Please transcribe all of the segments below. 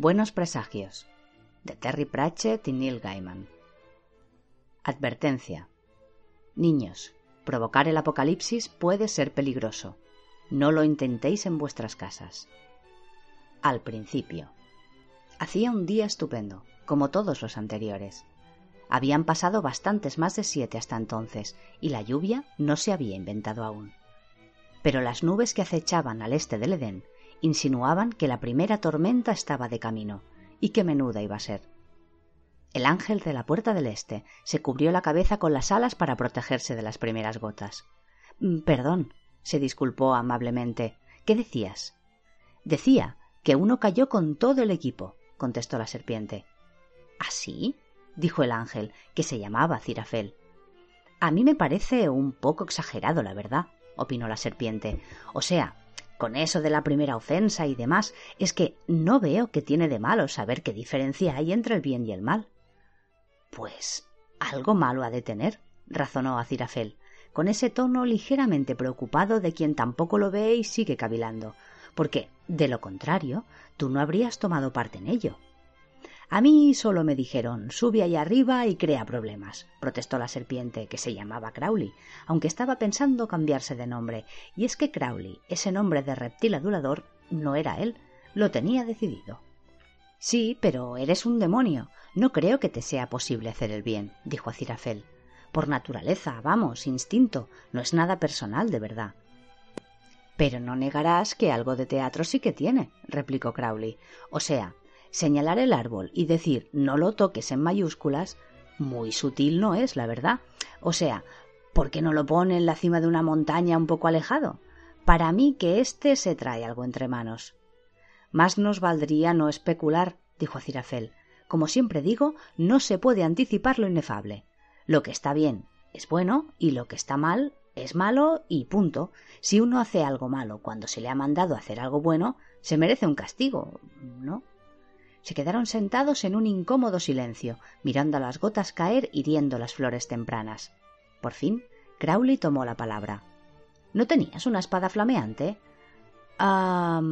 Buenos presagios de Terry Pratchett y Neil Gaiman. Advertencia. Niños, provocar el apocalipsis puede ser peligroso. No lo intentéis en vuestras casas. Al principio. Hacía un día estupendo, como todos los anteriores. Habían pasado bastantes más de siete hasta entonces, y la lluvia no se había inventado aún. Pero las nubes que acechaban al este del Edén insinuaban que la primera tormenta estaba de camino, y qué menuda iba a ser. El ángel de la puerta del este se cubrió la cabeza con las alas para protegerse de las primeras gotas. Mm, perdón, se disculpó amablemente. ¿Qué decías? Decía que uno cayó con todo el equipo, contestó la serpiente. ¿Así? ¿Ah, dijo el ángel, que se llamaba Cirafel. A mí me parece un poco exagerado, la verdad, opinó la serpiente. O sea, con eso de la primera ofensa y demás, es que no veo que tiene de malo saber qué diferencia hay entre el bien y el mal. Pues algo malo ha de tener, razonó Acirafel, con ese tono ligeramente preocupado de quien tampoco lo ve y sigue cavilando, porque, de lo contrario, tú no habrías tomado parte en ello. A mí solo me dijeron sube allá arriba y crea problemas, protestó la serpiente, que se llamaba Crowley, aunque estaba pensando cambiarse de nombre, y es que Crowley, ese nombre de reptil adulador, no era él, lo tenía decidido. Sí, pero eres un demonio. No creo que te sea posible hacer el bien, dijo Acirafel. Por naturaleza, vamos, instinto, no es nada personal de verdad. Pero no negarás que algo de teatro sí que tiene, replicó Crowley. O sea, señalar el árbol y decir no lo toques en mayúsculas, muy sutil no es, la verdad. O sea, ¿por qué no lo pone en la cima de una montaña un poco alejado? Para mí que éste se trae algo entre manos. Más nos valdría no especular, dijo Cirafel. Como siempre digo, no se puede anticipar lo inefable. Lo que está bien es bueno y lo que está mal es malo y punto. Si uno hace algo malo cuando se le ha mandado hacer algo bueno, se merece un castigo, ¿no? Se quedaron sentados en un incómodo silencio, mirando las gotas caer hiriendo las flores tempranas. Por fin, Crowley tomó la palabra. ¿No tenías una espada flameante? Ah.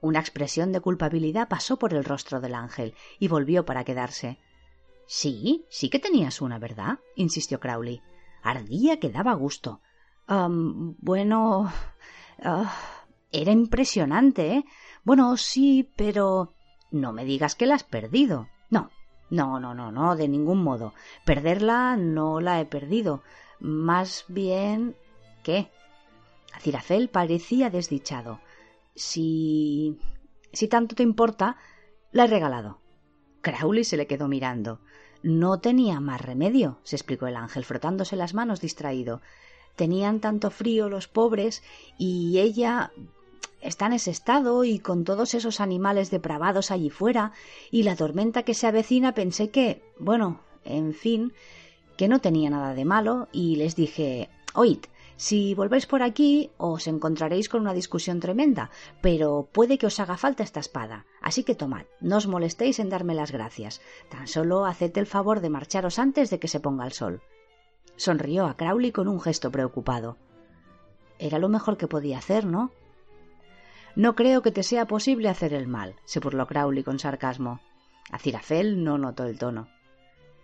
Una expresión de culpabilidad pasó por el rostro del ángel y volvió para quedarse. Sí, sí que tenías una, ¿verdad? insistió Crowley. Ardía que daba gusto. bueno. Ah, era impresionante, ¿eh? Bueno, sí, pero. No me digas que la has perdido. No, no, no, no, no, de ningún modo. Perderla no la he perdido. Más bien. ¿Qué? Cirafel parecía desdichado. Si. si tanto te importa, la he regalado. Crowley se le quedó mirando. No tenía más remedio, se explicó el ángel, frotándose las manos distraído. Tenían tanto frío los pobres y ella está en ese estado y con todos esos animales depravados allí fuera y la tormenta que se avecina pensé que, bueno, en fin, que no tenía nada de malo y les dije, oíd, si volvéis por aquí os encontraréis con una discusión tremenda, pero puede que os haga falta esta espada, así que tomad, no os molestéis en darme las gracias, tan solo haced el favor de marcharos antes de que se ponga el sol. Sonrió a Crowley con un gesto preocupado. Era lo mejor que podía hacer, ¿no? No creo que te sea posible hacer el mal, se burló Crowley con sarcasmo. Acirafel no notó el tono.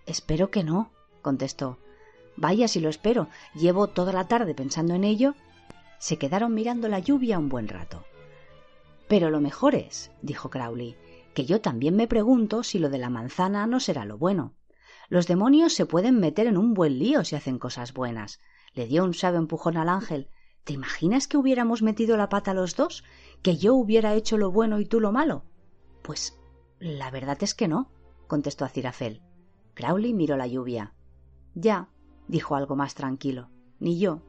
Espero que no, contestó. Vaya si lo espero. Llevo toda la tarde pensando en ello. Se quedaron mirando la lluvia un buen rato. Pero lo mejor es, dijo Crowley, que yo también me pregunto si lo de la manzana no será lo bueno. Los demonios se pueden meter en un buen lío si hacen cosas buenas. Le dio un suave empujón al ángel. ¿Te imaginas que hubiéramos metido la pata los dos? ¿Que yo hubiera hecho lo bueno y tú lo malo? Pues la verdad es que no, contestó Acirafel. Crowley miró la lluvia. Ya, dijo algo más tranquilo. Ni yo.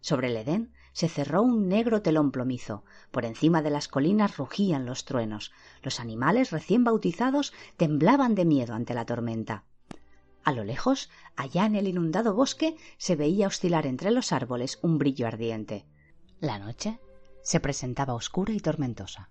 Sobre el Edén se cerró un negro telón plomizo. Por encima de las colinas rugían los truenos. Los animales recién bautizados temblaban de miedo ante la tormenta. A lo lejos, allá en el inundado bosque, se veía oscilar entre los árboles un brillo ardiente. La noche se presentaba oscura y tormentosa.